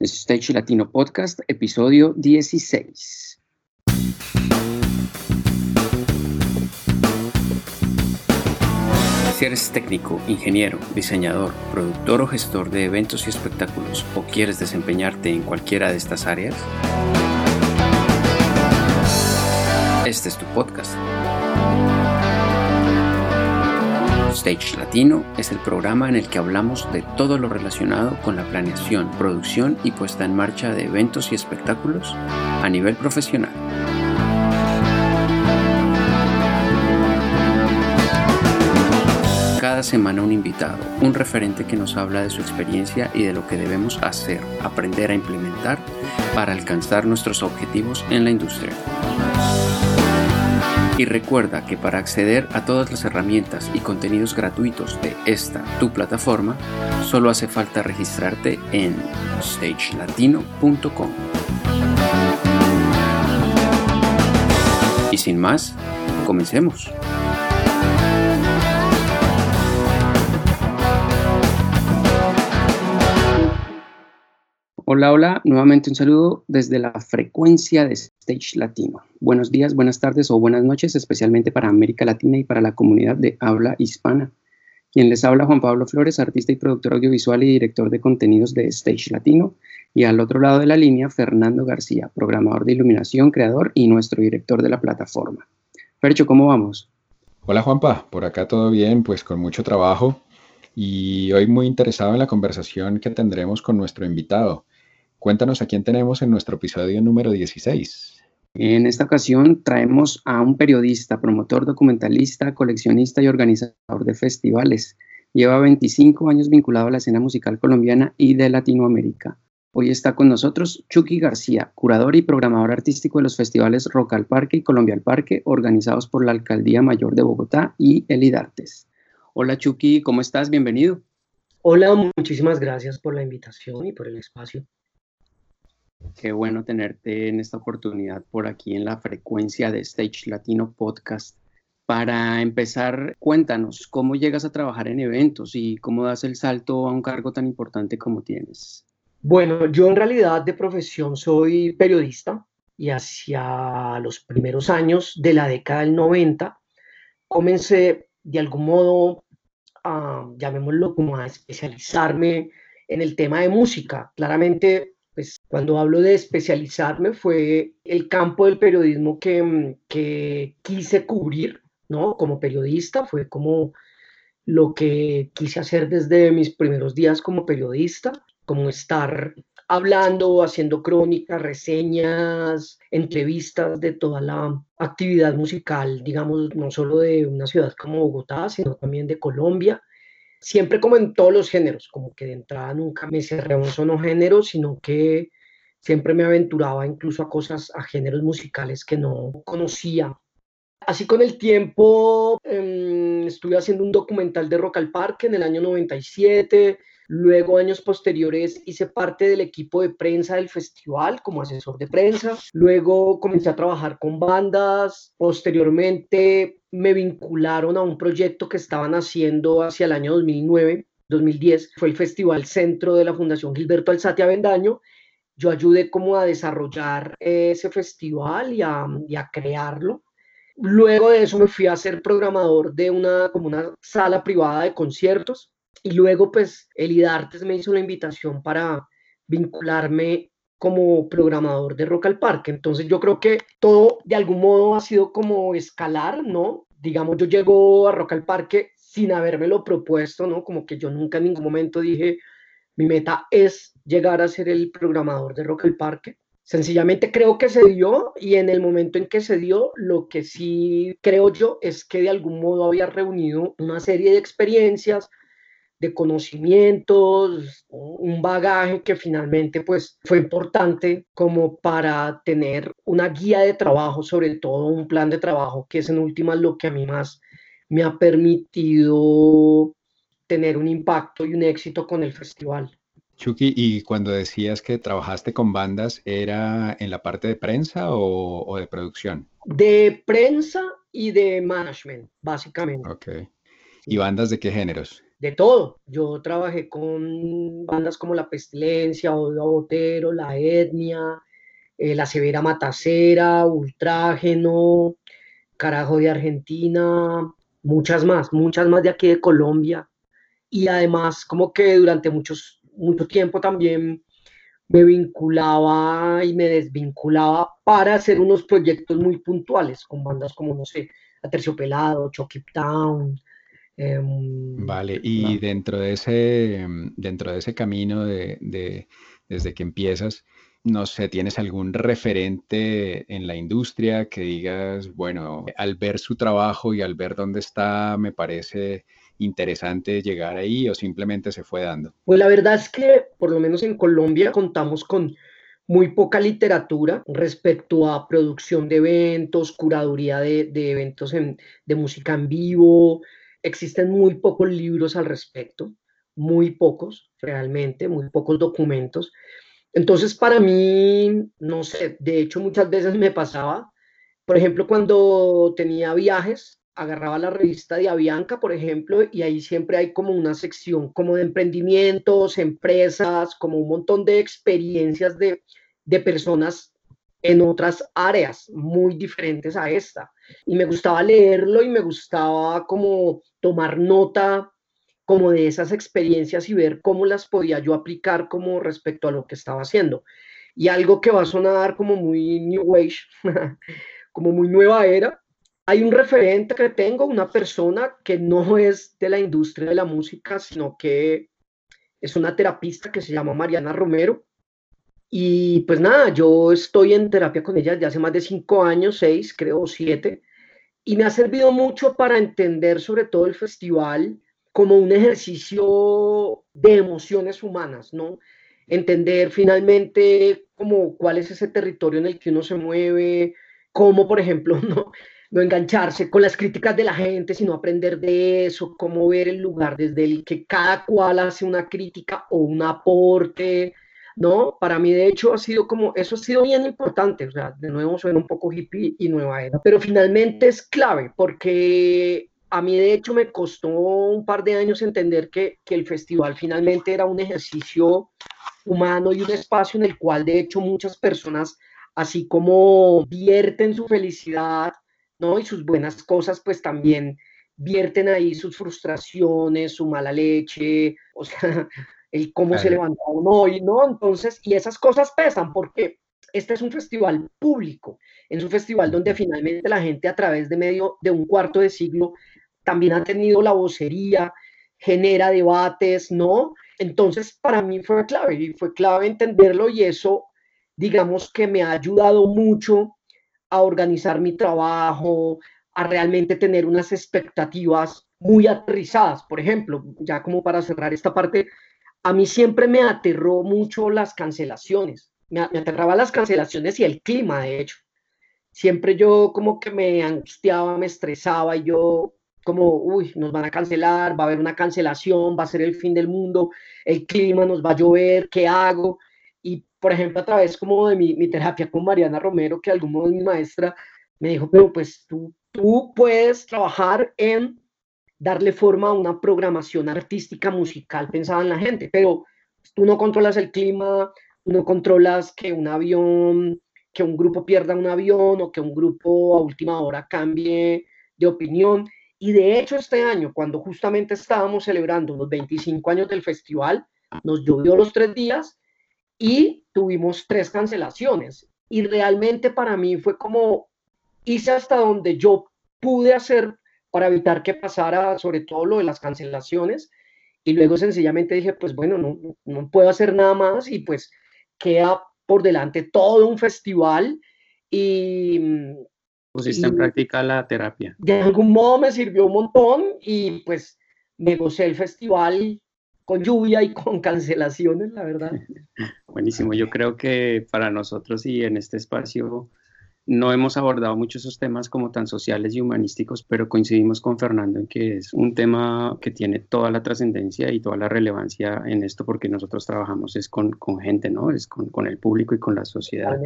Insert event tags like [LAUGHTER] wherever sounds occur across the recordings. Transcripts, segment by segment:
Stage Latino Podcast, episodio 16. Si eres técnico, ingeniero, diseñador, productor o gestor de eventos y espectáculos o quieres desempeñarte en cualquiera de estas áreas, este es tu podcast. Stage Latino es el programa en el que hablamos de todo lo relacionado con la planeación, producción y puesta en marcha de eventos y espectáculos a nivel profesional. Cada semana un invitado, un referente que nos habla de su experiencia y de lo que debemos hacer, aprender a implementar para alcanzar nuestros objetivos en la industria. Y recuerda que para acceder a todas las herramientas y contenidos gratuitos de esta tu plataforma, solo hace falta registrarte en stagelatino.com. Y sin más, comencemos. Hola, hola, nuevamente un saludo desde la frecuencia de Stage Latino. Buenos días, buenas tardes o buenas noches, especialmente para América Latina y para la comunidad de habla hispana. Quien les habla Juan Pablo Flores, artista y productor audiovisual y director de contenidos de Stage Latino. Y al otro lado de la línea, Fernando García, programador de iluminación, creador y nuestro director de la plataforma. Fercho, ¿cómo vamos? Hola Juanpa, por acá todo bien, pues con mucho trabajo y hoy muy interesado en la conversación que tendremos con nuestro invitado. Cuéntanos a quién tenemos en nuestro episodio número 16. En esta ocasión traemos a un periodista, promotor, documentalista, coleccionista y organizador de festivales. Lleva 25 años vinculado a la escena musical colombiana y de Latinoamérica. Hoy está con nosotros Chucky García, curador y programador artístico de los festivales Rock al Parque y Colombia al Parque, organizados por la Alcaldía Mayor de Bogotá y Elidartes. Hola Chucky, ¿cómo estás? Bienvenido. Hola, muchísimas gracias por la invitación y por el espacio. Qué bueno tenerte en esta oportunidad por aquí en la frecuencia de Stage Latino Podcast. Para empezar, cuéntanos cómo llegas a trabajar en eventos y cómo das el salto a un cargo tan importante como tienes. Bueno, yo en realidad de profesión soy periodista y hacia los primeros años de la década del 90 comencé de algún modo a, llamémoslo como a especializarme en el tema de música. Claramente pues cuando hablo de especializarme fue el campo del periodismo que, mm, que quise cubrir, ¿no? Como periodista, fue como lo que quise hacer desde mis primeros días como periodista, como estar hablando, haciendo crónicas, reseñas, entrevistas de toda la actividad musical, digamos, no solo de una ciudad como Bogotá, sino también de Colombia siempre como en todos los géneros, como que de entrada nunca me cerré a un solo género, sino que siempre me aventuraba incluso a cosas, a géneros musicales que no conocía. Así con el tiempo em, estuve haciendo un documental de Rock al Parque en el año 97, Luego, años posteriores, hice parte del equipo de prensa del festival como asesor de prensa. Luego comencé a trabajar con bandas. Posteriormente me vincularon a un proyecto que estaban haciendo hacia el año 2009. 2010 fue el Festival Centro de la Fundación Gilberto Alzate Avendaño. Yo ayudé como a desarrollar ese festival y a, crearlo. Luego de eso me fui a ser programador de una, como una sala privada de conciertos y luego, pues, Elidartes me hizo la invitación para vincularme como programador de Rock al Parque. Entonces, yo creo que todo de algún modo ha sido como escalar, ¿no? Digamos, yo llego a Rock al Parque sin habérmelo propuesto, ¿no? Como que yo nunca en ningún momento dije, mi meta es llegar a ser el programador de Rock al Parque. Sencillamente creo que se dio y en el momento en que se dio, lo que sí creo yo es que de algún modo había reunido una serie de experiencias, de conocimientos, un bagaje que finalmente pues fue importante como para tener una guía de trabajo, sobre todo un plan de trabajo, que es en última lo que a mí más me ha permitido tener un impacto y un éxito con el festival. Chucky, y cuando decías que trabajaste con bandas, ¿era en la parte de prensa o, o de producción? De prensa y de management, básicamente. Ok. ¿Y bandas de qué géneros? De todo. Yo trabajé con bandas como La Pestilencia, Odo Botero, La Etnia, eh, La Severa Matacera, Ultrágeno, Carajo de Argentina, muchas más, muchas más de aquí de Colombia. Y además, como que durante muchos, mucho tiempo también me vinculaba y me desvinculaba para hacer unos proyectos muy puntuales con bandas como, no sé, Aterciopelado, Chucky Town, Em, vale, y dentro de ese, em, dentro de ese camino de, desde que empiezas, no sé, ¿tienes algún referente en la industria que digas, bueno, al ver su trabajo y al ver dónde está, me parece interesante llegar ahí o simplemente se fue dando? Pues la verdad es que por lo menos en Colombia contamos con muy poca literatura respecto a producción de eventos, curaduría de, eventos de música en vivo, Existen muy pocos libros al respecto, muy pocos, realmente, muy pocos documentos. Entonces, para mí, no sé, de hecho muchas veces me pasaba, por ejemplo, cuando tenía viajes, agarraba la revista de Avianca, por ejemplo, y ahí siempre hay como una sección como de emprendimientos, empresas, como un montón de experiencias de, de personas en otras áreas muy diferentes a esta. Y me gustaba leerlo y me gustaba como tomar nota como de esas experiencias y ver cómo las podía yo aplicar como respecto a lo que estaba haciendo. Y algo que va a sonar como muy New Age, [LAUGHS] como muy nueva era, hay un referente que tengo, una persona que no es de la industria de la música, sino que es una terapista que se llama Mariana Romero y pues nada, yo estoy en terapia con ella ya hace más de cinco años, seis, creo, siete, y me ha servido mucho para entender sobre todo el festival como un ejercicio de emociones humanas, ¿no? Entender finalmente como cuál es ese territorio en el que uno se mueve, cómo, por ejemplo, [LAUGHS] no, no engancharse con las críticas de la gente, sino aprender de eso, cómo ver el lugar desde el que cada cual hace una crítica o un aporte, ¿no? Para mí, de hecho, ha sido como, eso ha sido bien importante, o sea, de nuevo suena un poco hippie y nueva era, pero finalmente es clave porque a mí, de hecho, me costó un par de años entender que, que el festival finalmente era un ejercicio humano y un espacio en el cual, de hecho, muchas personas, así como vierten su felicidad, ¿no? Y sus buenas cosas, pues también vierten ahí sus frustraciones, su mala leche, o sea, el cómo se levantó uno hoy, ¿no? Entonces, y esas cosas pesan porque este es un festival público, es un festival donde finalmente la gente a través de medio de un cuarto de siglo también ha tenido la vocería, genera debates, ¿no? Entonces, para mí fue clave y fue clave entenderlo y eso, digamos que me ha ayudado mucho a organizar mi trabajo, a realmente tener unas expectativas muy aterrizadas. Por ejemplo, ya como para cerrar esta parte, a mí siempre me aterró mucho las cancelaciones. Me, aterraba las cancelaciones y el clima, de hecho. Siempre yo como que me angustiaba, me estresaba y yo como, uy, nos van a cancelar, va a haber una cancelación, va a ser el fin del mundo, el clima nos va a llover, ¿qué hago? Y, por ejemplo, a través como de mi, terapia con Mariana Romero, que algún modo mi maestra, me dijo, pero pues tú, tú puedes trabajar en darle forma a una programación artística musical pensada en la gente, pero tú no controlas el clima, no controlas que un avión, que un grupo pierda un avión o que un grupo a última hora cambie de opinión. Y de hecho este año, cuando justamente estábamos celebrando los 25 años del festival, nos llovió los tres días y tuvimos tres cancelaciones. Y realmente para mí fue como hice hasta donde yo pude hacer para evitar que pasara sobre todo lo de las cancelaciones. Y luego sencillamente dije, pues bueno, no, no puedo hacer nada más y pues queda por delante todo un festival y... Pusiste en práctica la terapia. De algún modo me sirvió un montón y pues me gocé el festival con lluvia y con [LAUGHS] cancelaciones, la verdad. [LAUGHS] Buenísimo, yo creo que para nosotros y en este espacio no hemos abordado mucho esos temas como tan sociales y humanísticos, pero coincidimos con Fernando en que es un tema que tiene toda la trascendencia y toda la relevancia en esto porque nosotros trabajamos es con, con gente, ¿no? Es con, con, el público y con la sociedad.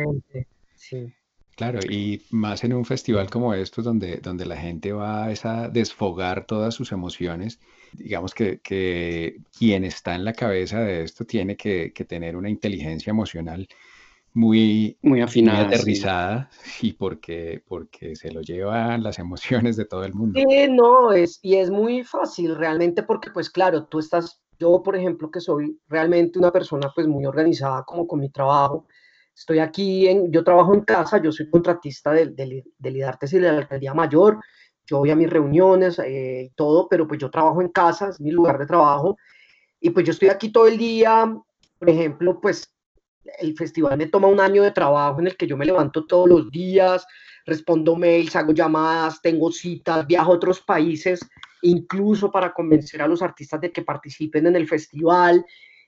Sí. Claro, y más en un festival como estos, donde, donde la gente va a desfogar todas sus emociones, digamos que, que quien está en la cabeza de esto tiene que, que tener una inteligencia emocional muy, muy afinada, aterrizada, y porque, porque se lo llevan las emociones de todo el mundo. Sí, no, es, y es muy fácil realmente porque, pues claro, tú estás, yo por ejemplo, que soy realmente una persona pues muy organizada como con mi trabajo, estoy aquí, en, yo trabajo en casa, yo soy contratista del de, de IDARTES y de la Alcaldía Mayor, yo voy a mis reuniones eh, y todo, pero pues yo trabajo en casa, es mi lugar de trabajo, y pues yo estoy aquí todo el día, por ejemplo, pues el festival me toma un año de trabajo en el que yo me levanto todos los días, respondo mails, hago llamadas, tengo citas, viajo a otros países, incluso para convencer a los artistas de que participen en el festival.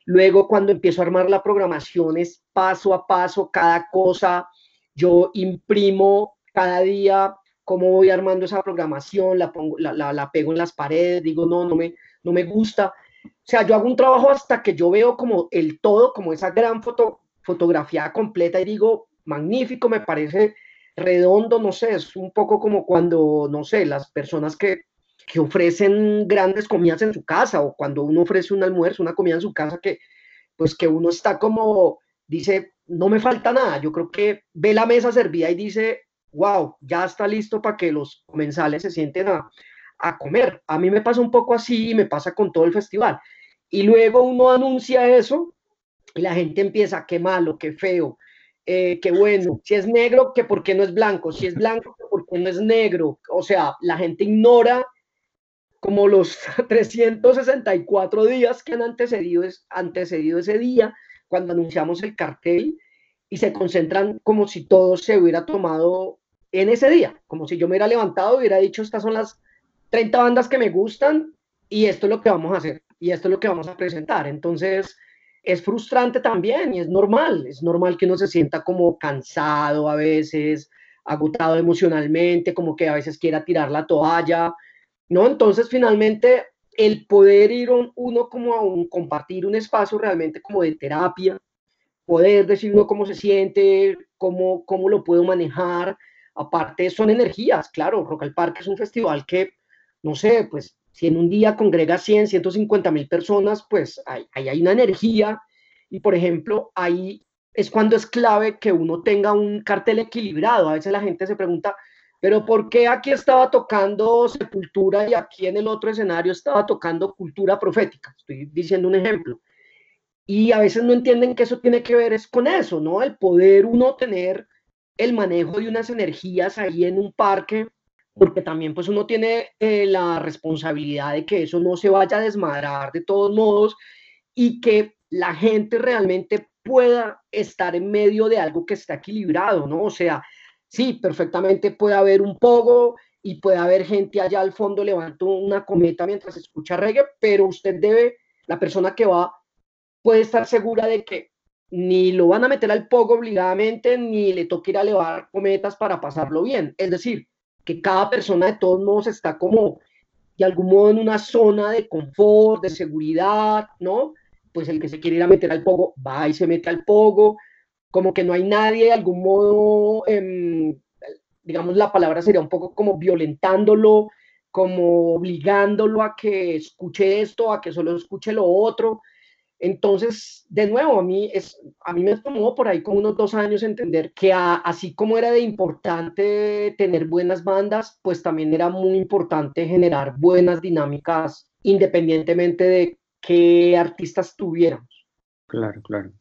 Luego, cuando empiezo a armar la programación, es paso a paso cada cosa. Yo imprimo cada día cómo voy armando esa programación, la, pongo, la, la, pego en las paredes, digo, no, no me, no me gusta. O sea, yo hago un trabajo hasta que yo veo como el todo, como esa gran foto, fotografía completa y digo, magnífico, me parece redondo, no sé, es un poco como cuando, no sé, las personas que, que ofrecen grandes comidas en su casa o cuando uno ofrece un almuerzo, una comida en su casa que pues que uno está como, dice, no me falta nada, yo creo que ve la mesa servida y dice, wow, ya está listo para que los comensales se sienten a, a comer. A mí me pasa un poco así y me pasa con todo el festival. Y luego uno anuncia eso y la gente empieza, qué malo, qué feo, eh, qué bueno, si es negro, que por qué no es blanco, si es blanco, que por qué no es negro, o sea, la gente ignora como los [LAUGHS] 364 días que han antecedido, antecedido ese día, cuando anunciamos el cartel, y se concentran como si todo se hubiera tomado en ese día, como si yo me hubiera levantado y hubiera dicho, estas son las 30 bandas que me gustan y esto es lo que vamos a hacer y esto es lo que vamos a presentar. Entonces, es frustrante también y es normal, es normal que uno se sienta como cansado a veces, agotado emocionalmente, como que a veces quiera tirar la toalla, ¿no? Entonces finalmente el poder ir uno como a un, compartir un espacio realmente como de terapia, poder decir uno cómo se siente, cómo, cómo lo puedo manejar, aparte son energías, claro, Rock al Parque es un festival que, no sé, pues si en un día congrega 100, 150 mil personas, pues ahí hay, hay, una energía y, por ejemplo, ahí es cuando es clave que uno tenga un cartel equilibrado. A veces la gente se pregunta, pero ¿por qué aquí estaba tocando sepultura y aquí en el otro escenario estaba tocando cultura profética? Estoy diciendo un ejemplo. Y a veces no entienden que eso tiene que ver es con eso, ¿no? El poder uno tener el manejo de unas energías ahí en un parque porque también pues uno tiene eh, la responsabilidad de que eso no se vaya a desmadrar de todos modos y que la gente realmente pueda estar en medio de algo que está equilibrado, ¿no? O sea, sí, perfectamente puede haber un pogo y puede haber gente allá al fondo levantando una cometa mientras escucha reggae, pero usted debe, la persona que va, puede estar segura de que ni lo van a meter al pogo obligadamente, ni le toca ir a elevar cometas para pasarlo bien. Es decir, que cada persona de todos modos está como de algún modo en una zona de confort, de seguridad, ¿no? Pues el que se quiere ir a meter al pogo va y se mete al pogo, como que no hay nadie de algún modo, eh, digamos la palabra sería un poco como violentándolo, como obligándolo a que escuche esto, a que solo escuche lo otro. Entonces, de nuevo, a mí, es, a mí me tomó por ahí como unos dos años entender que así como era de importante tener buenas bandas, pues también era muy importante generar buenas dinámicas independientemente de qué artistas tuviéramos. Claro, claro.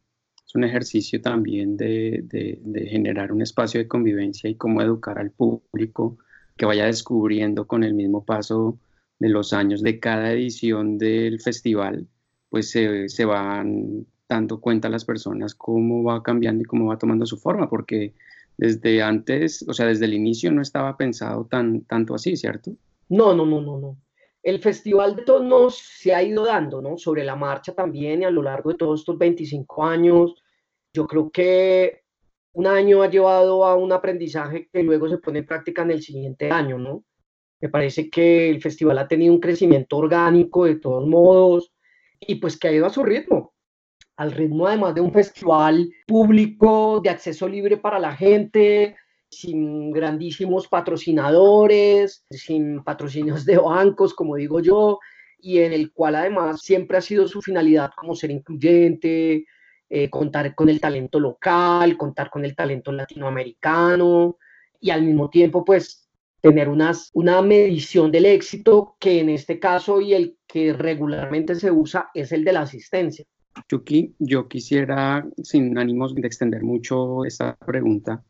Es un ejercicio también de, de, de generar un espacio de convivencia y cómo educar al público que vaya descubriendo con el mismo paso de los años de cada edición del festival pues se, van dando cuenta las personas cómo va cambiando y cómo va tomando su forma, porque desde antes, o sea, desde el inicio no estaba pensado tan, tanto así, ¿cierto? No, no, no, no, no. El festival de modos se ha ido dando, ¿no? Sobre la marcha también y a lo largo de todos estos 25 años, yo creo que un año ha llevado a un aprendizaje que luego se pone en práctica en el siguiente año, ¿no? Me parece que el festival ha tenido un crecimiento orgánico de todos modos, y pues que ha ido a su ritmo, al ritmo además de un festival público de acceso libre para la gente, sin grandísimos patrocinadores, sin patrocinios de bancos, como digo yo, y en el cual además siempre ha sido su finalidad como ser incluyente, eh, contar con el talento local, contar con el talento latinoamericano y al mismo tiempo pues tener unas, una medición del éxito que en este caso y el que regularmente se usa es el de la asistencia. Chucky, yo quisiera, sin ánimos de extender mucho esta pregunta,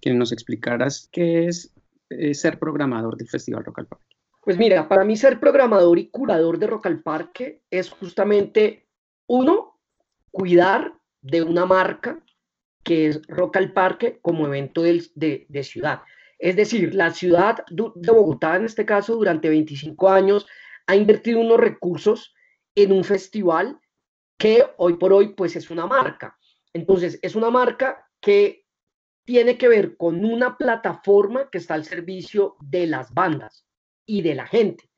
que nos explicaras qué es eh, ser programador del Festival Rock al Parque. Pues mira, para mí ser programador y curador de Rock al Parque es justamente, uno, cuidar de una marca que es Rock al Parque como evento de, de ciudad. Es decir, la ciudad de Bogotá, en este caso, durante 25 años, ha invertido unos recursos en un festival que hoy por hoy pues es una marca. Entonces, es una marca que tiene que ver con una plataforma que está al servicio de las bandas y de la gente,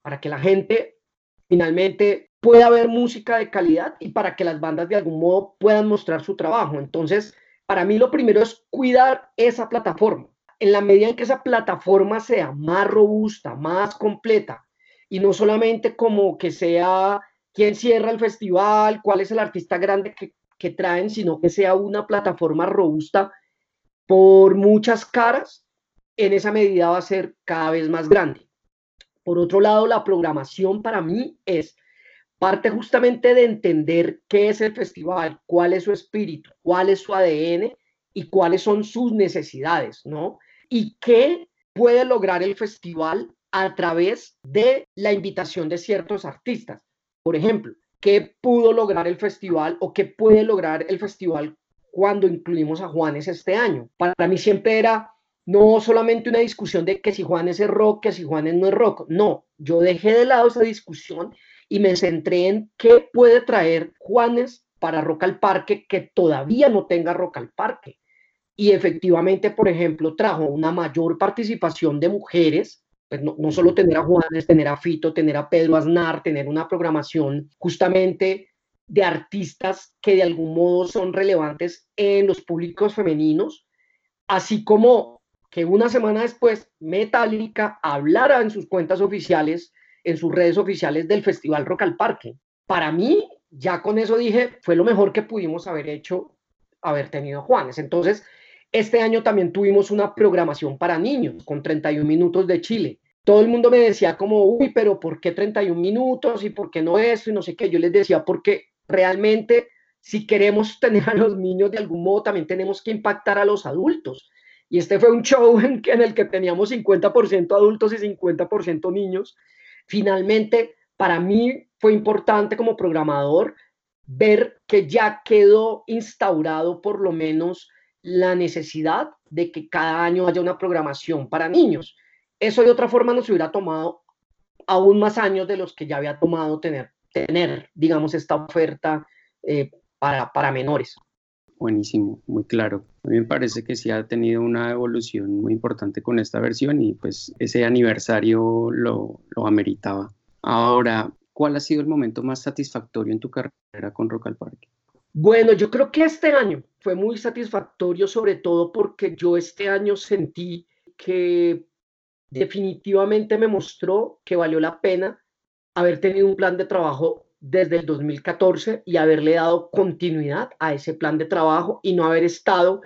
para que la gente finalmente pueda ver música de calidad y para que las bandas de algún modo puedan mostrar su trabajo. Entonces, para mí lo primero es cuidar esa plataforma. En la medida en que esa plataforma sea más robusta, más completa, y no solamente como que sea quién cierra el festival, cuál es el artista grande que, traen, sino que sea una plataforma robusta por muchas caras, en esa medida va a ser cada vez más grande. Por otro lado, la programación para mí es parte justamente de entender qué es el festival, cuál es su espíritu, cuál es su ADN y cuáles son sus necesidades, ¿no? Y qué puede lograr el festival a través de la invitación de ciertos artistas. Por ejemplo, ¿qué pudo lograr el festival o qué puede lograr el festival cuando incluimos a Juanes este año? Para mí siempre era no solamente una discusión de que si Juanes es rock, que si Juanes no es rock. No, yo dejé de lado esa discusión y me centré en qué puede traer Juanes para Rock al Parque que todavía no tenga Rock al Parque. Y efectivamente, por ejemplo, trajo una mayor participación de mujeres pues, no, solo tener a Juanes, tener a Fito, tener a Pedro Aznar, tener una programación justamente de artistas que de algún modo son relevantes en los públicos femeninos, así como que una semana después Metallica hablara en sus cuentas oficiales, en sus redes oficiales del Festival Rock al Parque. Para mí, ya con eso dije, fue lo mejor que pudimos haber hecho, haber tenido Juanes. Entonces, este año también tuvimos una programación para niños con 31 minutos de Chile. Todo el mundo me decía como, uy, pero ¿por qué 31 minutos y por qué no esto y no sé qué? Yo les decía, porque realmente si queremos tener a los niños de algún modo, también tenemos que impactar a los adultos. Y este fue un show [LAUGHS] en, en el que teníamos 50% adultos y 50% niños. Finalmente, para mí fue importante como programador ver que ya quedó instaurado por lo menos la necesidad de que cada año haya una programación para niños. Eso de otra forma nos hubiera tomado aún más años de los que ya había tomado tener, tener digamos, esta oferta eh, para, para menores. Buenísimo, muy claro. A mí me parece que sí ha tenido una evolución muy importante con esta versión y pues ese aniversario lo, lo ameritaba. Ahora, ¿cuál ha sido el momento más satisfactorio en tu carrera con Rock al Parque? Bueno, yo creo que este año fue muy satisfactorio, sobre todo porque yo este año sentí que definitivamente me mostró que valió la pena haber tenido un plan de trabajo desde el 2014 y haberle dado continuidad a ese plan de trabajo y no haber estado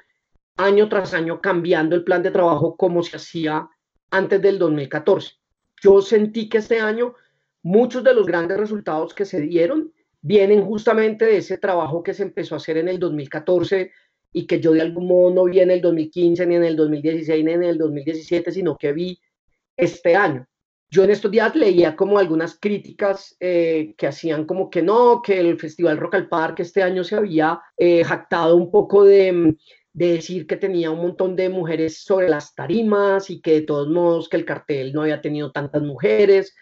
año tras año cambiando el plan de trabajo como se hacía antes del 2014. Yo sentí que este año muchos de los grandes resultados que se dieron vienen justamente de ese trabajo que se empezó a hacer en el 2014 y que yo de algún modo no vi en el 2015, ni en el 2016, ni en el 2017, sino que vi este año. Yo en estos días leía como algunas críticas eh, que hacían como que no, que el Festival Rock al Parque este año se había eh, jactado un poco de, de decir que tenía un montón de mujeres sobre las tarimas y que de todos modos que el cartel no había tenido tantas mujeres.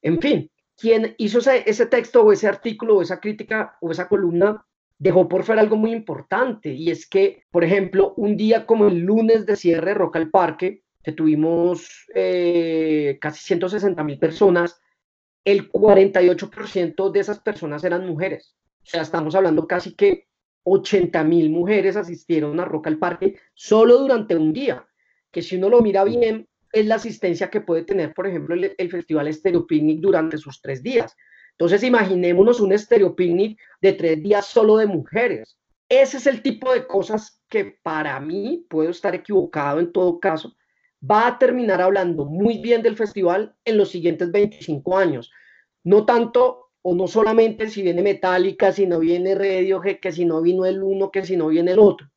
En fin, quien hizo ese, texto o ese artículo o esa crítica o esa columna dejó por fuera algo muy importante y es que, por ejemplo, un día como el lunes de cierre Rock al Parque, que tuvimos eh, casi 160 mil personas, el 48% de esas personas eran mujeres. O sea, estamos hablando casi que 80 mil mujeres asistieron a Rock al Parque solo durante un día. que si uno lo mira bien, es la asistencia que puede tener, por ejemplo, el, el Festival Estéreo Picnic durante sus tres días. Entonces, imaginémonos un Estéreo Picnic de tres días solo de mujeres. Ese es el tipo de cosas que para mí, puedo estar equivocado en todo caso, va a terminar hablando muy bien del festival en los siguientes 25 años. No tanto o no solamente si viene Metallica, si no viene Radiohead, que si no vino el uno, que si no viene el otro.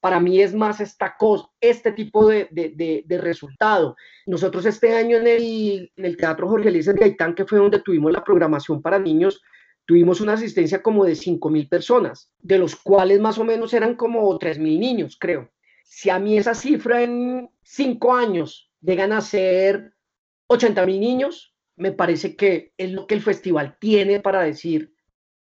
Para mí es más esta cosa, este tipo de, de, de, resultado. Nosotros este año en el, el Teatro Jorge Luis Gaitán, que fue donde tuvimos la programación para niños, tuvimos una asistencia como de 5 mil personas, de los cuales más o menos eran como 3 mil niños, creo. Si a mí esa cifra en 5 años llegan a ser 80 mil niños, me parece que es lo que el festival tiene para decir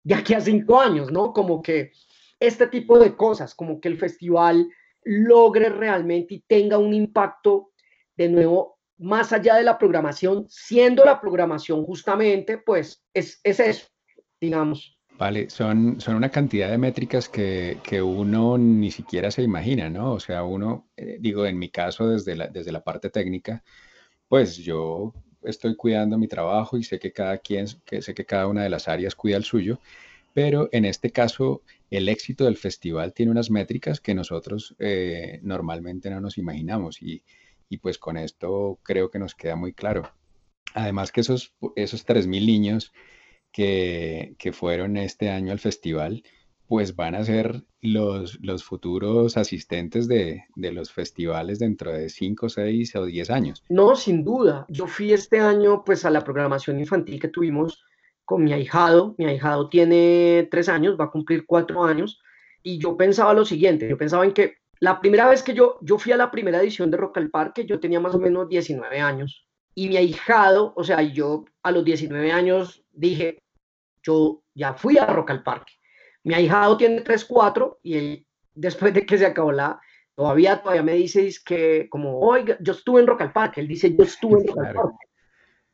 de aquí a cinco años, ¿no? Como que este tipo de cosas, como que el festival logre realmente y tenga un impacto de nuevo más allá de la programación, siendo la programación justamente, pues es, es eso, digamos. Vale, son, son una cantidad de métricas que, que, uno ni siquiera se imagina, ¿no? O sea, uno, eh, digo, en mi caso, desde la, desde la parte técnica, pues yo estoy cuidando mi trabajo y sé que cada quien, sé que cada una de las áreas cuida el suyo, pero en este caso el éxito del festival tiene unas métricas que nosotros eh, normalmente no nos imaginamos y, y, pues con esto creo que nos queda muy claro. Además que esos, esos 3.000 niños que, fueron este año al festival, pues van a ser los, los futuros asistentes de, de, los festivales dentro de 5, 6 o 10 años. No, sin duda. Yo fui este año pues a la programación infantil que tuvimos con mi ahijado. Mi ahijado tiene 3 años, va a cumplir 4 años. Y yo pensaba lo siguiente, yo pensaba en que la primera vez que yo, yo fui a la primera edición de Rock al Parque, yo tenía más o menos 19 años. Y mi ahijado, o sea, yo a los 19 años dije, yo ya fui a Rock al Parque mi ahijado tiene 3, 4 y él, después de que se acabó la, todavía, todavía me dice que como, oiga, yo estuve en Rock al Parque, él dice, yo estuve en Rock al Parque.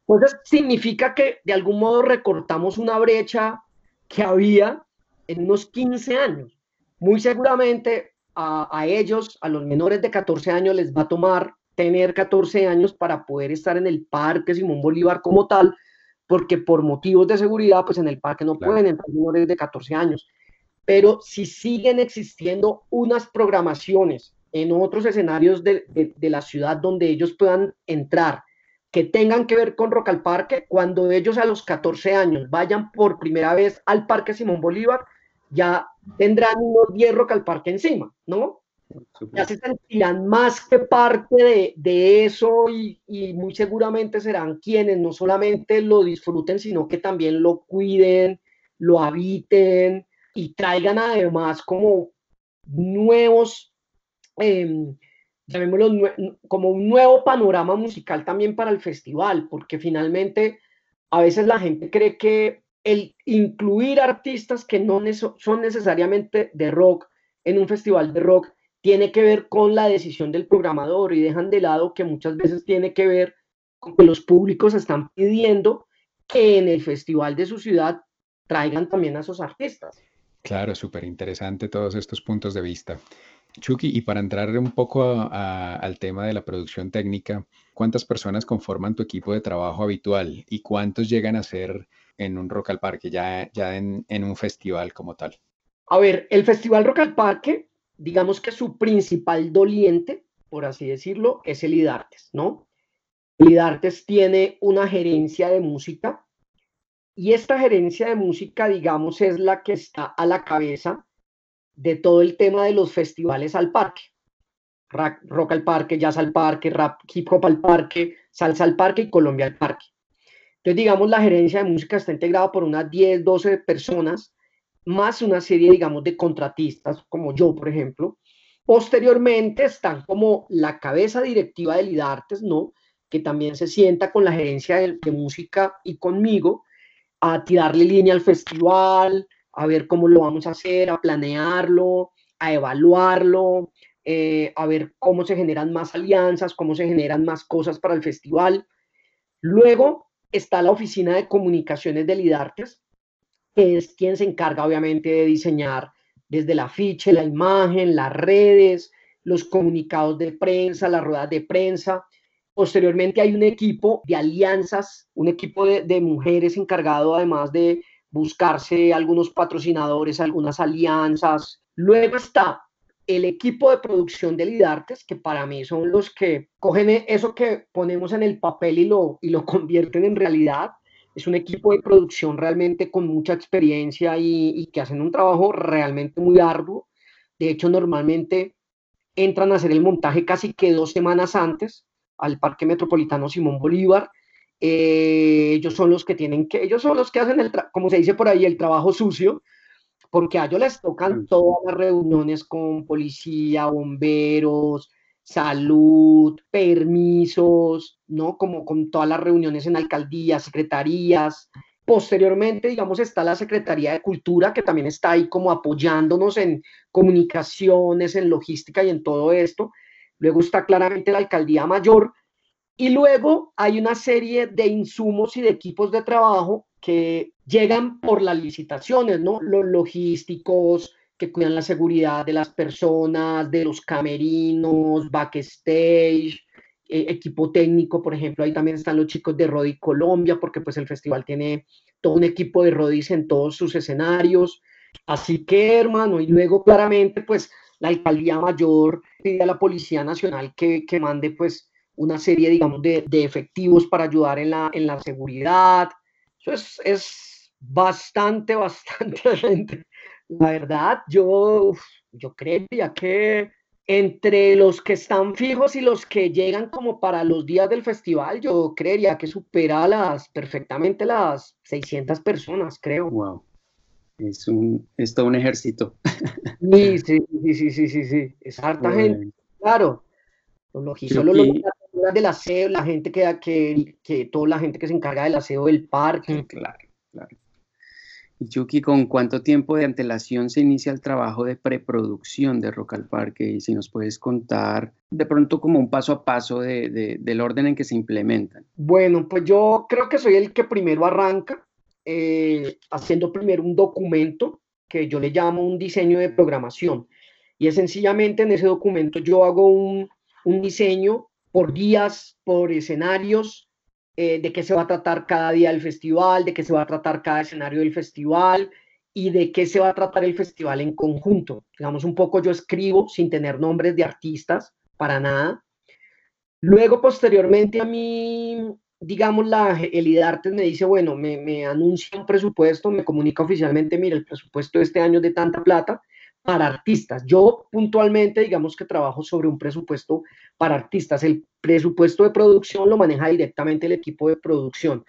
Entonces, significa que de algún modo recortamos una brecha que había en unos 15 años. Muy seguramente a, a, ellos, a los menores de 14 años, les va a tomar tener 14 años para poder estar en el Parque Simón Bolívar como tal, porque por motivos de seguridad, pues en el parque no pueden entrar menores de 14 años. Pero si siguen existiendo unas programaciones en otros escenarios de, de, la ciudad donde ellos puedan entrar, que tengan que ver con Rock al Parque, cuando ellos a los 14 años vayan por primera vez al Parque Simón Bolívar, ya tendrán unos 10 Rock al Parque encima, ¿no? Ya se sentirán más que parte de, de eso y, y, muy seguramente serán quienes no solamente lo disfruten, sino que también lo cuiden, lo habiten y traigan además como nuevos, eh, llamémoslo, como un nuevo panorama musical también para el festival, porque finalmente a veces la gente cree que el incluir artistas que no son necesariamente de rock en un festival de rock tiene que ver con la decisión del programador y dejan de lado que muchas veces tiene que ver con que los públicos están pidiendo que en el festival de su ciudad traigan también a esos artistas. Claro, súper interesante todos estos puntos de vista. Chucky, y para entrar un poco a, a, al tema de la producción técnica, ¿cuántas personas conforman tu equipo de trabajo habitual y cuántos llegan a ser en un Rock al Parque, ya, ya en, en un festival como tal? A ver, el Festival Rock al Parque digamos que su principal doliente, por así decirlo, es el IDARTES, ¿no? El IDARTES tiene una gerencia de música y esta gerencia de música, digamos, es la que está a la cabeza de todo el tema de los festivales al parque. Rock al parque, jazz al parque, rap, hip hop al parque, salsa al parque y Colombia al parque. Entonces, digamos, la gerencia de música está integrada por unas 10, 12 personas más una serie, digamos, de contratistas, como yo, por ejemplo. Posteriormente están como la cabeza directiva del IDARTES, ¿no? Que también se sienta con la gerencia de, música y conmigo a tirarle línea al festival, a ver cómo lo vamos a hacer, a planearlo, a evaluarlo, eh, a ver cómo se generan más alianzas, cómo se generan más cosas para el festival. Luego está la oficina de comunicaciones del IDARTES, que es quien se encarga obviamente de diseñar desde el afiche, la imagen, las redes, los comunicados de prensa, las ruedas de prensa. Posteriormente hay un equipo de alianzas, un equipo de, mujeres encargado además de buscarse algunos patrocinadores, algunas alianzas. Luego está el equipo de producción de Lidartes, que para mí son los que cogen eso que ponemos en el papel y lo, y lo [LAUGHS] convierten en realidad. Es un equipo de producción realmente con mucha experiencia y, y que hacen un trabajo realmente muy arduo. De hecho, normalmente entran a hacer el montaje casi que dos semanas antes al Parque Metropolitano Simón Bolívar. Eh, ellos son los que tienen que, ellos son los que hacen el, como se dice por ahí, el trabajo sucio, porque a ellos les tocan todas las reuniones con policía, bomberos, salud, permisos, ¿no? Como con todas las reuniones en alcaldías, secretarías, Posteriormente, digamos, está la Secretaría de Cultura, que también está ahí como apoyándonos en comunicaciones, en logística y en todo esto. Luego está claramente la Alcaldía Mayor. Y luego hay una serie de insumos y de equipos de trabajo que llegan por las licitaciones, ¿no? Los logísticos que cuidan la seguridad de las personas, de los camerinos, backstage, eh, equipo técnico, por ejemplo, ahí también están los chicos de Rodi Colombia, porque pues el festival tiene todo un equipo de Rodis en todos sus escenarios. Así que, hermano, y luego claramente, pues la alcaldía mayor pide a la Policía Nacional que, que mande pues una serie, digamos, de, de, efectivos para ayudar en la, en la seguridad. Eso es, es bastante, [LAUGHS] bastante gente. La verdad, yo, yo creería que entre los que están fijos y los que llegan como para los días del festival, yo creería que supera las perfectamente las 600 personas, creo. Wow. Es un es todo un ejército. Sí, sí, sí, sí, sí, sí, es harta gente. Claro. Los solo los del aseo, la gente que, que, que toda la gente que se encarga del aseo del parque. Claro, claro. Yuki, ¿con cuánto tiempo de antelación se inicia el trabajo de preproducción de Rock al Parque? Y si nos puedes contar de pronto como un paso a paso de, del orden en que se implementan. Bueno, pues yo creo que soy el que primero arranca, eh, haciendo primero un documento que yo le llamo un diseño de programación. Y es sencillamente en ese documento yo hago un, un diseño por días, por escenarios, eh, de qué se va a tratar cada día del festival, de qué se va a tratar cada escenario del festival y de qué se va a tratar el festival en conjunto. Digamos, un poco yo escribo sin tener nombres de artistas, para nada. Luego, posteriormente, a mí, digamos, la, el IDARTES me dice, bueno, me, me anuncia un presupuesto, me comunica oficialmente, mira, el presupuesto de este año es de tanta plata, para artistas. Yo puntualmente, digamos que trabajo sobre un presupuesto para artistas. El presupuesto de producción lo maneja directamente el equipo de producción.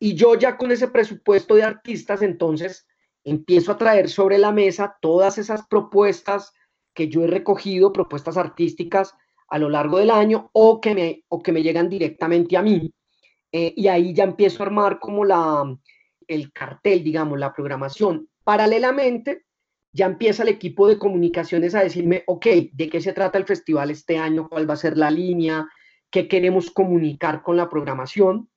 Y yo ya con ese presupuesto de artistas, entonces empiezo a traer sobre la mesa todas esas propuestas que yo he recogido, propuestas artísticas a lo largo del año o que me, o que me llegan directamente a mí. Eh, y ahí ya empiezo a armar como la, el cartel, digamos, la programación. Paralelamente, ya empieza el equipo de comunicaciones a decirme, ok, ¿de qué se trata el festival este año? ¿Cuál va a ser la línea? ¿Qué queremos comunicar con la programación?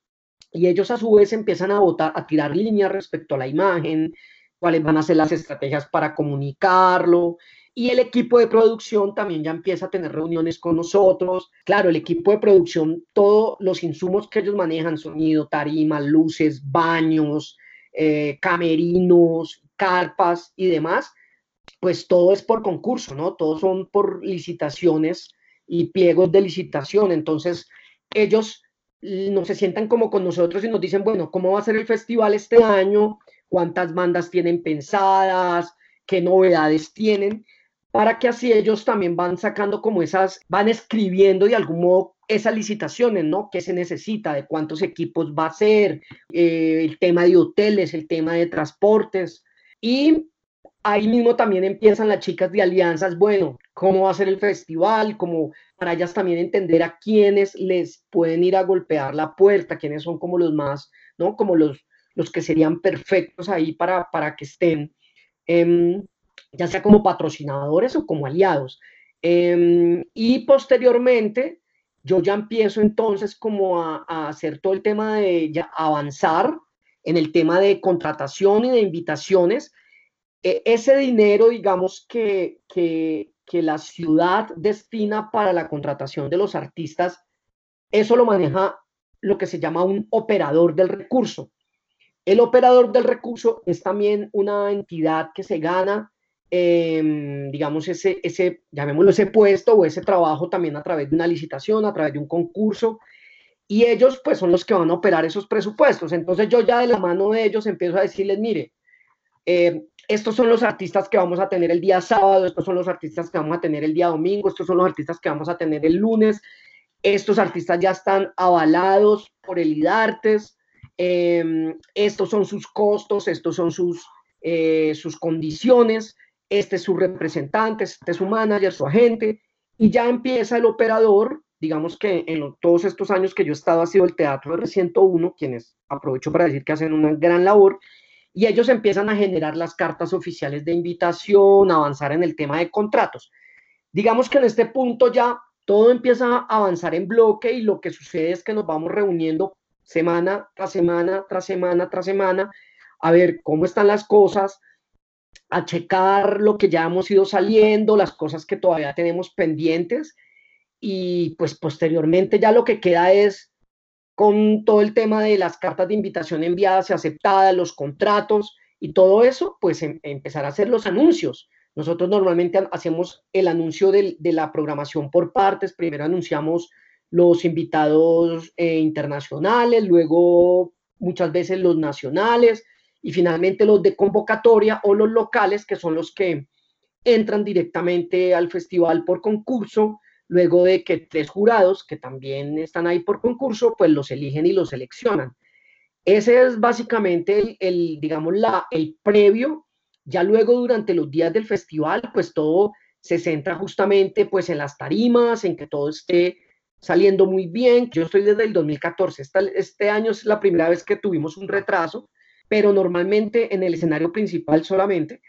Y ellos a su vez empiezan a votar, a tirar líneas respecto a la imagen, cuáles van a ser las estrategias para comunicarlo. Y el equipo de producción también ya empieza a tener reuniones con nosotros. Claro, el equipo de producción, todos los insumos que ellos manejan, sonido, tarima, luces, baños, eh, camerinos, carpas y demás, pues todo es por concurso, ¿no? Todos son por licitaciones y pliegos de licitación. Entonces, ellos no se sientan como con nosotros y nos dicen, bueno, ¿cómo va a ser el festival este año? ¿Cuántas bandas tienen pensadas? ¿Qué novedades tienen? Para que así ellos también van sacando como esas, van escribiendo de algún modo esas licitaciones, ¿no? ¿Qué se necesita? ¿De cuántos equipos va a ser? Eh, el tema de hoteles, el tema de transportes. Y ahí mismo también empiezan las chicas de alianzas, bueno, cómo va a ser el festival, como para ellas también entender a quiénes les pueden ir a golpear la puerta, quiénes son como los más, ¿no? Como los, los que serían perfectos ahí para, para que estén, em, ya sea como patrocinadores o como aliados. Em, y posteriormente, yo ya empiezo entonces como a, hacer todo el tema de avanzar en el tema de contratación y de invitaciones ese dinero, digamos, que, que la ciudad destina para la contratación de los artistas, eso lo maneja lo que se llama un operador del recurso. El operador del recurso es también una entidad que se gana, em, digamos, ese, ese, llamémoslo ese puesto o ese trabajo también a través de una licitación, a través de un concurso, y ellos pues son los que van a operar esos presupuestos. Entonces yo ya de la mano de ellos empiezo a decirles, mire, eh, estos son los artistas que vamos a tener el día sábado, estos son los artistas que vamos a tener el día domingo, estos son los artistas que vamos a tener el lunes, estos artistas ya están avalados por el IDARTES, em, estos son sus costos, estos son sus, eh, sus condiciones, este es su representante, este es su manager, su agente, y ya empieza el operador, digamos que en todos estos años que yo he estado ha sido el Teatro R101, quienes aprovecho para decir que hacen una gran labor, y ellos empiezan a generar las cartas oficiales de invitación, avanzar en el tema de contratos. Digamos que en este punto ya todo empieza a avanzar en bloque y lo que sucede es que nos vamos reuniendo semana tras semana, tras semana, tras semana, a ver cómo están las cosas, a checar lo que ya hemos ido saliendo, las cosas que todavía tenemos pendientes y pues posteriormente ya lo que queda es con todo el tema de las cartas de invitación enviadas y aceptadas, los contratos y todo eso, pues em, empezar a hacer los anuncios. Nosotros normalmente hacemos el anuncio de, la programación por partes. Primero anunciamos los invitados eh, internacionales, luego muchas veces los nacionales y finalmente los de convocatoria o los locales, que son los que entran directamente al festival por concurso luego de que tres jurados, que también están ahí por concurso, pues los eligen y los seleccionan. Ese es básicamente el, digamos, la, el previo. Ya luego durante los días del festival, pues todo se centra justamente pues en las tarimas, en que todo esté saliendo muy bien. Yo estoy desde el 2014, este año es la primera vez que tuvimos un retraso, pero normalmente en el escenario principal solamente,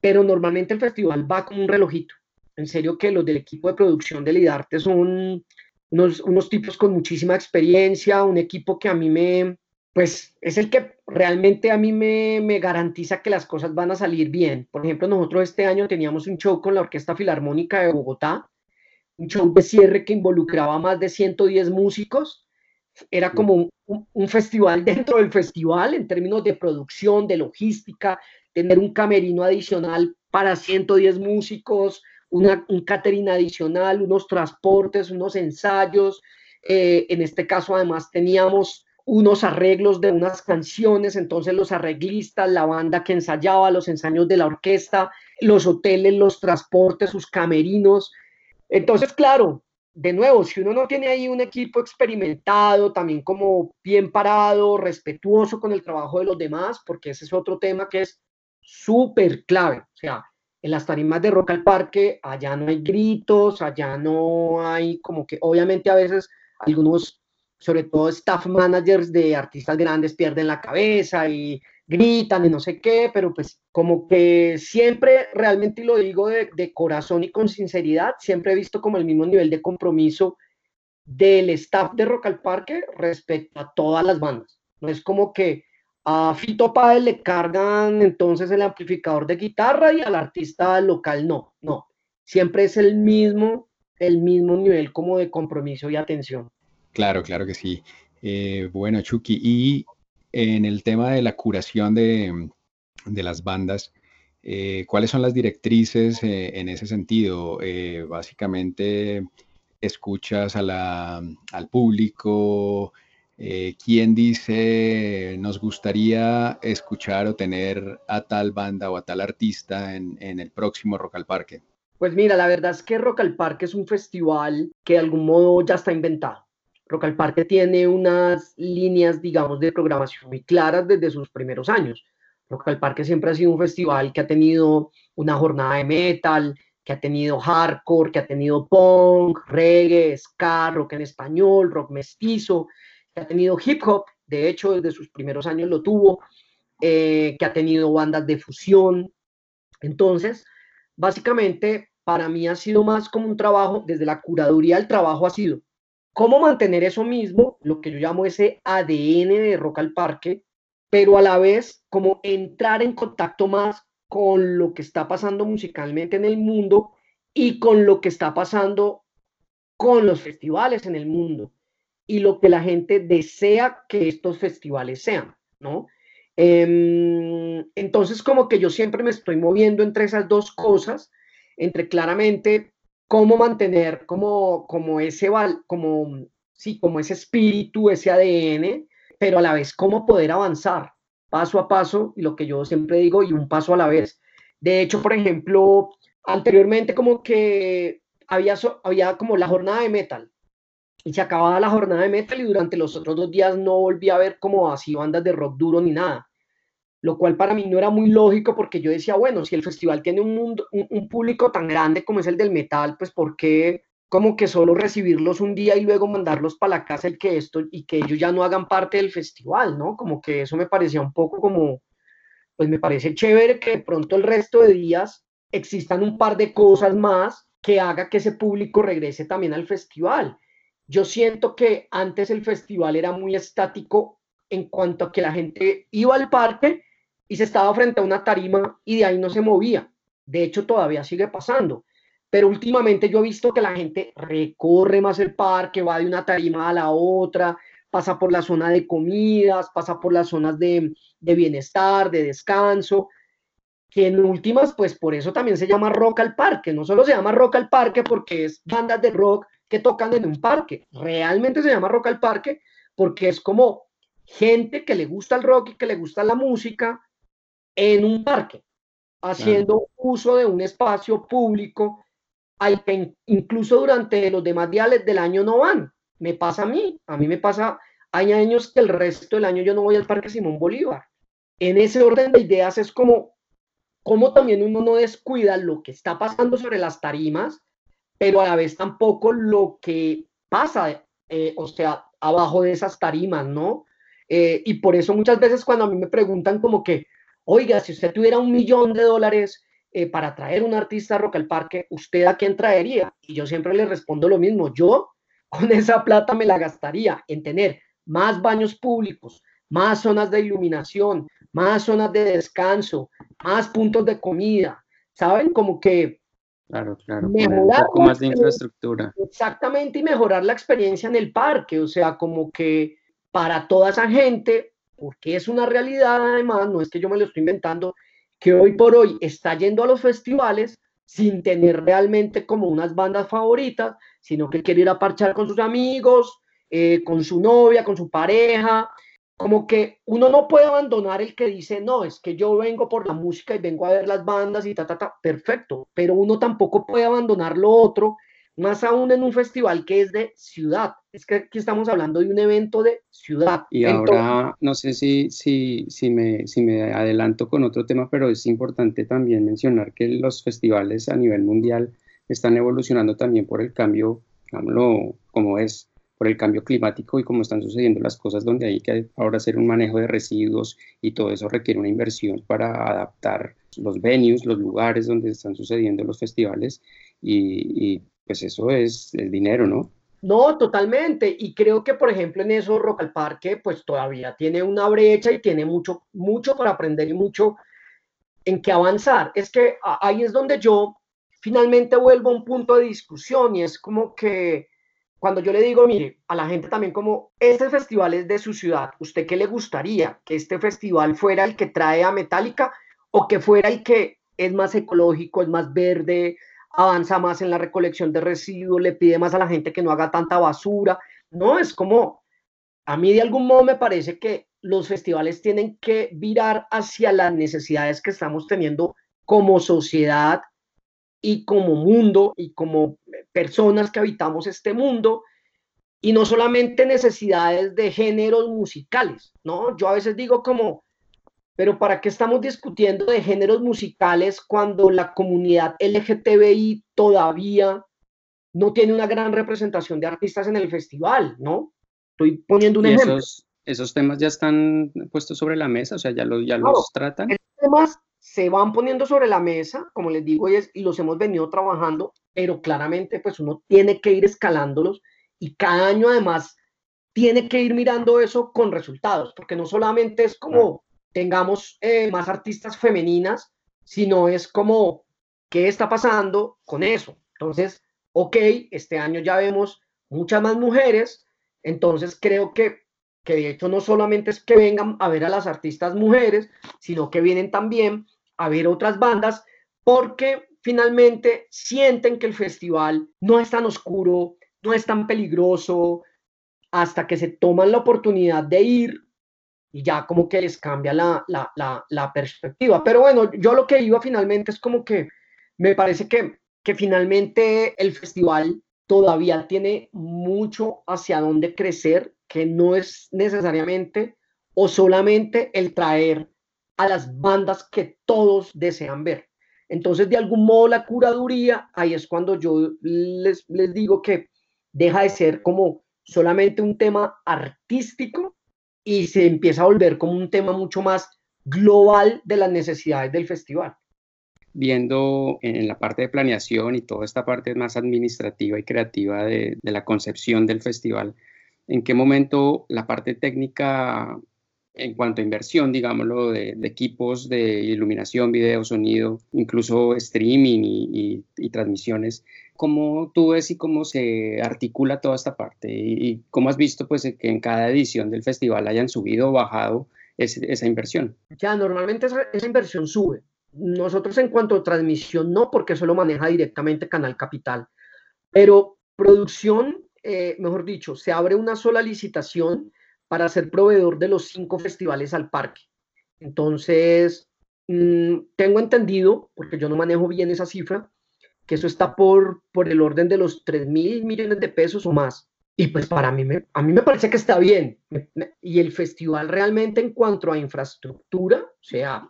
pero normalmente el festival va como un relojito. En serio que los del equipo de producción de Lidarte son unos, tipos con muchísima experiencia, un equipo que a mí me, pues es el que realmente a mí me, me, garantiza que las cosas van a salir bien. Por ejemplo, nosotros este año teníamos un show con la Orquesta Filarmónica de Bogotá, un show de cierre que involucraba más de 110 músicos. Era como un, un, festival dentro del festival en términos de producción, de logística, tener un camerino adicional para 110 músicos, un catering adicional, unos transportes, unos ensayos. Eh, en este caso, además, teníamos unos arreglos de unas canciones, entonces los arreglistas, la banda que ensayaba, los ensayos de la orquesta, los hoteles, los transportes, sus camerinos. Entonces, claro, de nuevo, si uno no tiene ahí un equipo experimentado, también como bien parado, respetuoso con el trabajo de los demás, porque ese es otro tema que es súper clave. O sea, en las tarimas de Rock al Parque, allá no hay gritos, allá no hay como que, obviamente a veces algunos, sobre todo staff managers de artistas grandes pierden la cabeza y gritan y no sé qué, pero pues como que siempre, realmente lo digo de, de corazón y con sinceridad, siempre he visto como el mismo nivel de compromiso del staff de Rock al Parque respecto a todas las bandas. No es como que a Fito Páez le cargan entonces el amplificador de guitarra y al artista local no, no. Siempre es el mismo, el mismo nivel como de compromiso y atención. Claro, claro que sí. Eh, bueno, Chucky, y en el tema de la curación de, las bandas, eh, ¿cuáles son las directrices eh, en ese sentido? básicamente, escuchas al público, eh, ¿Quién dice nos gustaría escuchar o tener a tal banda o a tal artista en, el próximo Rock al Parque? Pues mira, la verdad es que Rock al Parque es un festival que de algún modo ya está inventado. Rock al Parque tiene unas líneas, digamos, de programación muy claras desde sus primeros años. Rock al Parque siempre ha sido un festival que ha tenido una jornada de metal, que ha tenido hardcore, que ha tenido punk, reggae, ska, rock en español, rock mestizo, ha tenido hip hop, de hecho desde sus primeros años lo tuvo, eh, que ha tenido bandas de fusión. Entonces, básicamente, para mí ha sido más como un trabajo, desde la curaduría el trabajo ha sido cómo mantener eso mismo, lo que yo llamo ese ADN de Rock al Parque, pero a la vez como entrar en contacto más con lo que está pasando musicalmente en el mundo y con lo que está pasando con los festivales en el mundo y lo que la gente desea que estos festivales sean, ¿no? Em, entonces, como que yo siempre me estoy moviendo entre esas dos cosas, entre claramente cómo mantener como, como ese, como, sí, como ese espíritu, ese ADN, pero a la vez cómo poder avanzar paso a paso, y lo que yo siempre digo, y un paso a la vez. De hecho, por ejemplo, anteriormente como que había, había como la jornada de metal, y se acababa la jornada de metal y durante los otros dos días no volví a ver como así bandas de rock duro ni nada, lo cual para mí no era muy lógico porque yo decía, bueno, si el festival tiene un, mundo, un, público tan grande como es el del metal, pues ¿por qué como que solo recibirlos un día y luego mandarlos para la casa y que esto y que ellos ya no hagan parte del festival, ¿no? Como que eso me parecía un poco como, pues me parece chévere que de pronto el resto de días existan un par de cosas más que haga que ese público regrese también al festival. Yo siento que antes el festival era muy estático en cuanto a que la gente iba al parque y se estaba frente a una tarima y de ahí no se movía. De hecho, todavía sigue pasando pero últimamente yo he visto que la gente recorre más el parque, va de una tarima a la otra, pasa por la zona de comidas, pasa por las zonas de, bienestar, de descanso, que en últimas, pues por eso también se llama rock al parque, no solo se llama rock al parque porque es bandas de rock que tocan en un parque, realmente se llama rock al parque porque es como gente que le gusta el rock y que le gusta la música en un parque, haciendo uso de un espacio público hay que incluso durante los demás días del año no van. Me pasa a mí, a mí me pasa, hay años que el resto del año yo no voy al Parque Simón Bolívar. En ese orden de ideas es como, como también uno no descuida lo que está pasando sobre las tarimas, pero a la vez tampoco lo que pasa, eh, o sea, abajo de esas tarimas, ¿no? Eh, y por eso muchas veces cuando a mí me preguntan como que, oiga, si usted tuviera un millón de dólares, eh, para traer un artista rock al parque, ¿usted a quién traería? Y yo siempre le respondo lo mismo, yo con esa plata me la gastaría en tener más baños públicos, más zonas de iluminación, más zonas de descanso, más puntos de comida, ¿saben? Como que... Claro, claro, mejorar un poco más de infraestructura. Exactamente, y mejorar la experiencia en el parque, o sea, como que para toda esa gente, porque es una realidad además, no es que yo me lo estoy inventando, que hoy por hoy está yendo a los festivales sin tener realmente como unas bandas favoritas, sino que quiere ir a parchar con sus amigos, eh, con su novia, con su pareja. Como que uno no puede abandonar el que dice, no, es que yo vengo por la música y vengo a ver las bandas y ta, ta, ta, perfecto, pero uno tampoco puede abandonar lo otro más aún en un festival que es de ciudad. Es que aquí estamos hablando de un evento de ciudad. Y ahora, no sé si, si, si, me, si me adelanto con otro tema, pero es importante también mencionar que los festivales a nivel mundial están evolucionando también por el cambio, digámoslo como es, por el cambio climático y cómo están sucediendo las cosas, donde hay que ahora hacer un manejo de residuos y todo eso requiere una inversión para adaptar los venues, los lugares donde están sucediendo los festivales y, y pues eso es el dinero, ¿no? No, totalmente. Y creo que, por ejemplo, en eso Rock al Parque, pues todavía tiene una brecha y tiene mucho, mucho para aprender y mucho en qué avanzar. Es que ahí es donde yo finalmente vuelvo a un punto de discusión y es como que cuando yo le digo, mire, a la gente también como, este festival es de su ciudad, ¿usted qué le gustaría? ¿Que este festival fuera el que trae a Metallica o que fuera el que es más ecológico, es más verde, avanza más en la recolección de residuos, le pide más a la gente que no haga tanta basura. No, es como, a mí de algún modo me parece que los festivales tienen que virar hacia las necesidades que estamos teniendo como sociedad y como mundo y como personas que habitamos este mundo y no solamente necesidades de géneros musicales, ¿no? Yo a veces digo como, pero ¿para qué estamos discutiendo de géneros musicales cuando la comunidad LGTBI todavía no tiene una gran representación de artistas en el festival, ¿no? Estoy poniendo un ejemplo. Esos, esos, temas ya están puestos sobre la mesa, o sea, ya, los, ya los tratan. Esos temas se van poniendo sobre la mesa, como les digo, y, es, y los hemos venido trabajando, pero claramente pues uno tiene que ir escalándolos y cada año además tiene que ir mirando eso con resultados, porque no solamente es como tengamos eh, más artistas femeninas, sino es como ¿qué está pasando con eso? Entonces, ok, este año ya vemos muchas más mujeres, entonces creo que, que de hecho no solamente es que vengan a ver a las artistas mujeres, sino que vienen también a ver otras bandas porque finalmente sienten que el festival no es tan oscuro, no es tan peligroso, hasta que se toman la oportunidad de ir y ya como que les cambia la, la, perspectiva. Pero bueno, yo lo que iba finalmente es como que me parece que, que finalmente el festival todavía tiene mucho hacia dónde crecer, que no es necesariamente o solamente el traer a las bandas que todos desean ver. Entonces, de algún modo, la curaduría, ahí es cuando yo les, les digo que deja de ser como solamente un tema artístico y se empieza a volver como un tema mucho más global de las necesidades del festival. Viendo en la parte de planeación y toda esta parte más administrativa y creativa de, de la concepción del festival, ¿en qué momento la parte técnica en cuanto a inversión, digámoslo, de, equipos de iluminación, video, sonido, incluso streaming y, transmisiones. ¿Cómo tú ves y cómo se articula toda esta parte? ¿Y, cómo has visto pues, que en cada edición del festival hayan subido o bajado esa inversión? Ya, normalmente esa, inversión sube. Nosotros en cuanto a transmisión no, porque eso lo maneja directamente Canal Capital. Pero producción, eh, mejor dicho, se abre una sola licitación para ser proveedor de los cinco festivales al parque. Entonces, mm, tengo entendido, porque yo no manejo bien esa cifra, que eso está por, por el orden de los 3 mil millones de pesos o más. Y pues para mí, me, a mí me parece que está bien. Y el festival realmente en cuanto a infraestructura, o sea,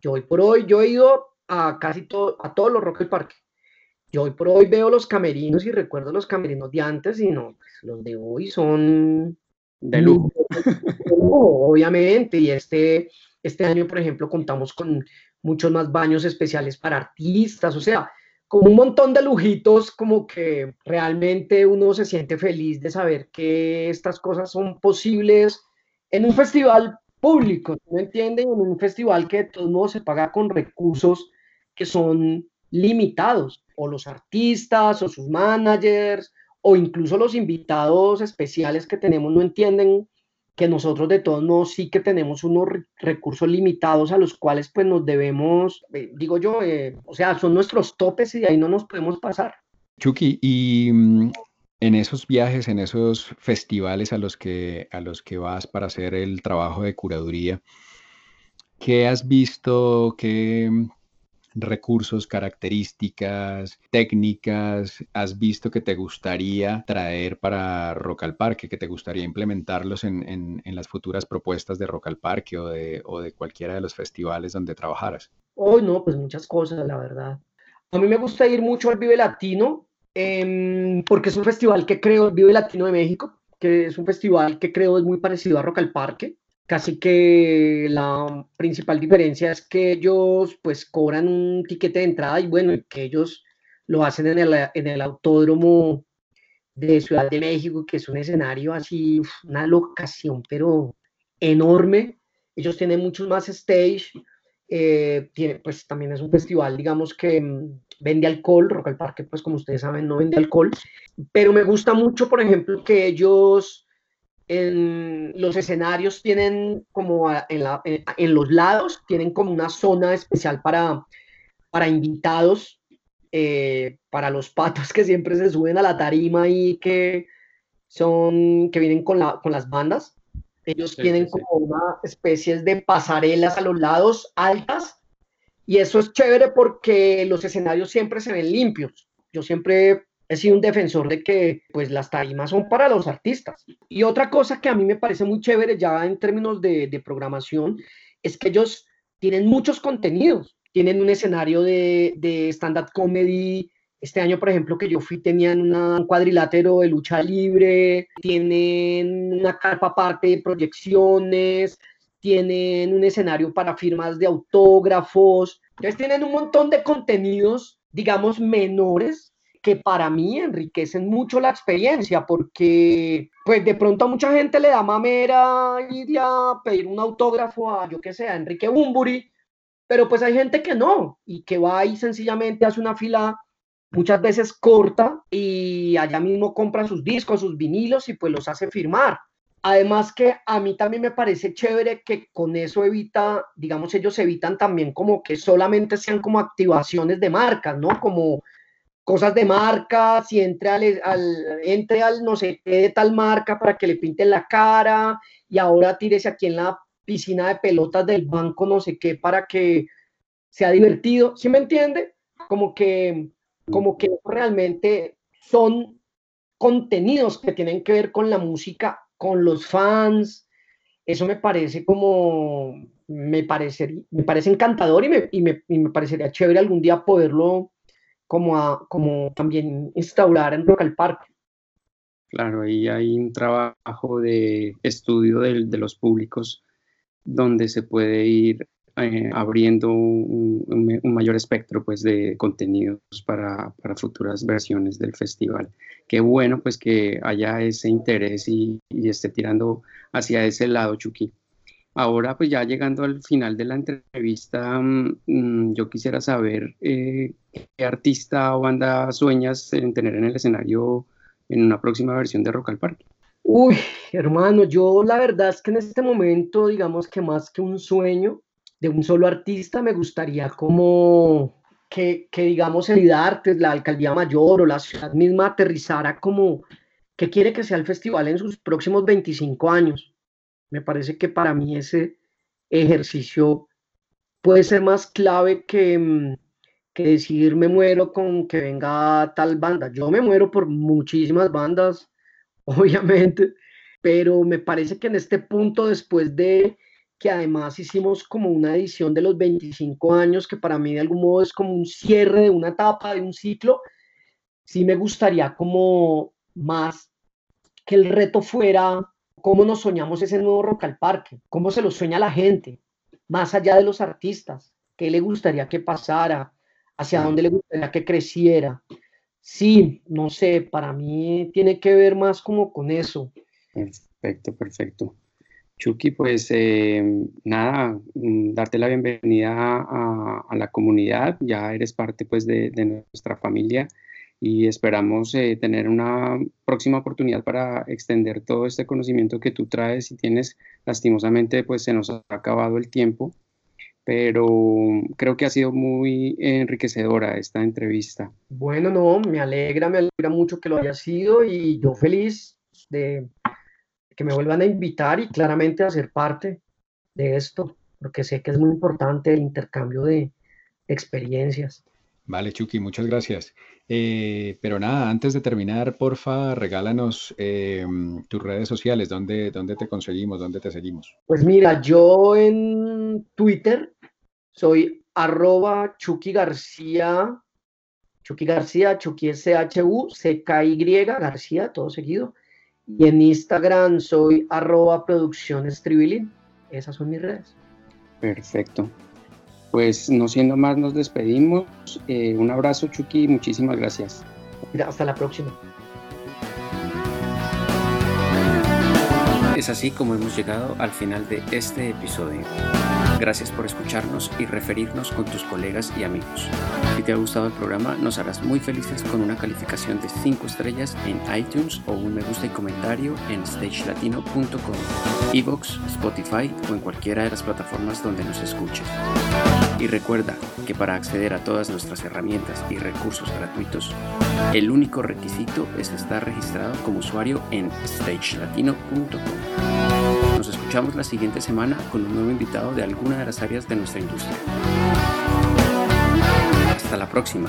yo hoy por hoy, yo he ido a casi todo, a todos los Rock del Parque. Yo hoy por hoy veo los camerinos y recuerdo los camerinos de antes y no, pues, los de hoy son de lujo. Obviamente, y este, este año, por ejemplo, contamos con muchos más baños especiales para artistas, o sea, como un montón de lujitos, como que realmente uno se siente feliz de saber que estas cosas son posibles en un festival público, ¿me entienden? En un festival que de todos modos se paga con recursos que son limitados, o los artistas, o sus managers, o incluso los invitados especiales que tenemos no entienden que nosotros de todos modos sí que tenemos unos recursos limitados a los cuales pues nos debemos, eh, digo yo, eh, o sea, son nuestros topes y de ahí no nos podemos pasar. Chucky, y mm, en esos viajes, en esos festivales a los que, a los que vas para hacer el trabajo de curaduría, ¿qué has visto? ¿Qué, recursos, características, técnicas has visto que te gustaría traer para Rock al Parque, que te gustaría implementarlos en, las futuras propuestas de Rock al Parque o de, o de cualquiera de los festivales donde trabajaras? Hoy no, pues muchas cosas, la verdad. A mí me gusta ir mucho al Vive Latino, em, porque es un festival que creo, el Vive Latino de México, que es un festival que creo es muy parecido a Rock al Parque Casi que la principal diferencia es que ellos pues cobran un tiquete de entrada y bueno, que ellos lo hacen en el, en el autódromo de Ciudad de México, que es un escenario así, una locación, pero enorme. Ellos tienen muchos más stage, eh, tiene, pues también es un festival, digamos, que mm, vende alcohol, Rock al Parque, pues como ustedes saben, no vende alcohol, pero me gusta mucho, por ejemplo, que ellos en los escenarios tienen como en, los lados, tienen como una zona especial para, para invitados, eh, para los patos que siempre se suben a la tarima y que son, que vienen con, la, con las bandas. Ellos tienen como una especie de pasarelas a los lados altas y eso es chévere porque los escenarios siempre se ven limpios. Yo siempre he sido un defensor de que pues las tarimas son para los artistas. Y otra cosa que a mí me parece muy chévere ya en términos de, programación es que ellos tienen muchos contenidos. Tienen un escenario de, de stand-up comedy. Este año, por ejemplo, que yo fui, tenían un cuadrilátero de lucha libre, tienen una carpa aparte de proyecciones, tienen un escenario para firmas de autógrafos. Entonces tienen un montón de contenidos, digamos, menores, que para mí enriquecen mucho la experiencia, porque pues de pronto a mucha gente le da mamera ir a pedir un autógrafo a, yo que sé, Enrique Bumburi, pero pues hay gente que no y que va y sencillamente hace una fila muchas veces corta y allá mismo compra sus discos, sus vinilos y pues los hace firmar. Además que a mí también me parece chévere que con eso evita, digamos, ellos evitan también como que solamente sean como activaciones de marcas, ¿no? Como cosas de marcas y entre al, entre al no sé qué de tal marca para que le pinten la cara y ahora tírese aquí en la piscina de pelotas del banco no sé qué para que sea divertido, ¿sí me entiende? Como que, como que realmente son contenidos que tienen que ver con la música con los fans. Eso me parece como, me parece, me parece encantador y me, y me, y me parecería chévere algún día poderlo como, como también instaurar en Rock al Parque. Claro, ahí hay un trabajo de estudio de, de los públicos donde se puede ir eh, abriendo un, mayor espectro pues, de contenidos para, para, futuras versiones del festival. Qué bueno pues que haya ese interés y, y, esté tirando hacia ese lado, Chucky. Ahora pues ya llegando al final de la entrevista, mm, yo quisiera saber eh, qué artista o banda sueñas en tener en el escenario en una próxima versión de Rock al Parque. Uy, hermano, yo la verdad es que en este momento, digamos que más que un sueño, de un solo artista, me gustaría como que, que digamos, el Artes, la alcaldía mayor o la ciudad misma aterrizara como que quiere que sea el festival en sus próximos 25 años. Me parece que para mí ese ejercicio puede ser más clave que, mm, que decir me muero con que venga tal banda. Yo me muero por muchísimas bandas, [LAUGHS] obviamente, pero me parece que en este punto, después de que además hicimos como una edición de los 25 años, que para mí de algún modo es como un cierre de una etapa, de un ciclo, sí me gustaría como más que el reto fuera cómo nos soñamos ese nuevo Rock al Parque, cómo se lo sueña la gente, más allá de los artistas, qué le gustaría que pasara, hacia dónde le gustaría que creciera. Sí, no sé, para mí tiene que ver más como con eso. Perfecto, perfecto. Chucky, pues eh, nada, mm, darte la bienvenida a, la comunidad, ya eres parte pues de, nuestra familia y esperamos eh, tener una próxima oportunidad para extender todo este conocimiento que tú traes y tienes. Lastimosamente pues se nos ha acabado el tiempo, pero creo que ha sido muy enriquecedora esta entrevista. Bueno, no, me alegra, me alegra mucho que lo haya sido y yo feliz de que me vuelvan a invitar y claramente a ser parte de esto, porque sé que es muy importante el intercambio de experiencias. Vale, Chucky, muchas gracias. Eh, pero nada, antes de terminar, porfa, regálanos em, tus redes sociales, ¿dónde, ¿dónde te conseguimos, dónde te seguimos? Pues mira, yo en Twitter soy arroba Chucky García, Chucky García, Chucky S-H-U-C-K-Y, García, todo seguido. Y en Instagram soy arroba producciones Esas son mis redes. Perfecto. Pues no siendo más, nos despedimos. Eh, un abrazo, Chucky. Muchísimas gracias. Hasta la próxima. Es así como hemos llegado al final de este episodio. Gracias por escucharnos y referirnos con tus colegas y amigos. Si te ha gustado el programa, nos harás muy felices con una calificación de 5 estrellas en iTunes o un me gusta y comentario en stagelatino.com, Evox, Spotify o en cualquiera de las plataformas donde nos escuches. Y recuerda que para acceder a todas nuestras herramientas y recursos gratuitos, el único requisito es estar registrado como usuario en stagelatino.com. Nos escuchamos la siguiente semana con un nuevo invitado de alguna de las áreas de nuestra industria. Hasta la próxima.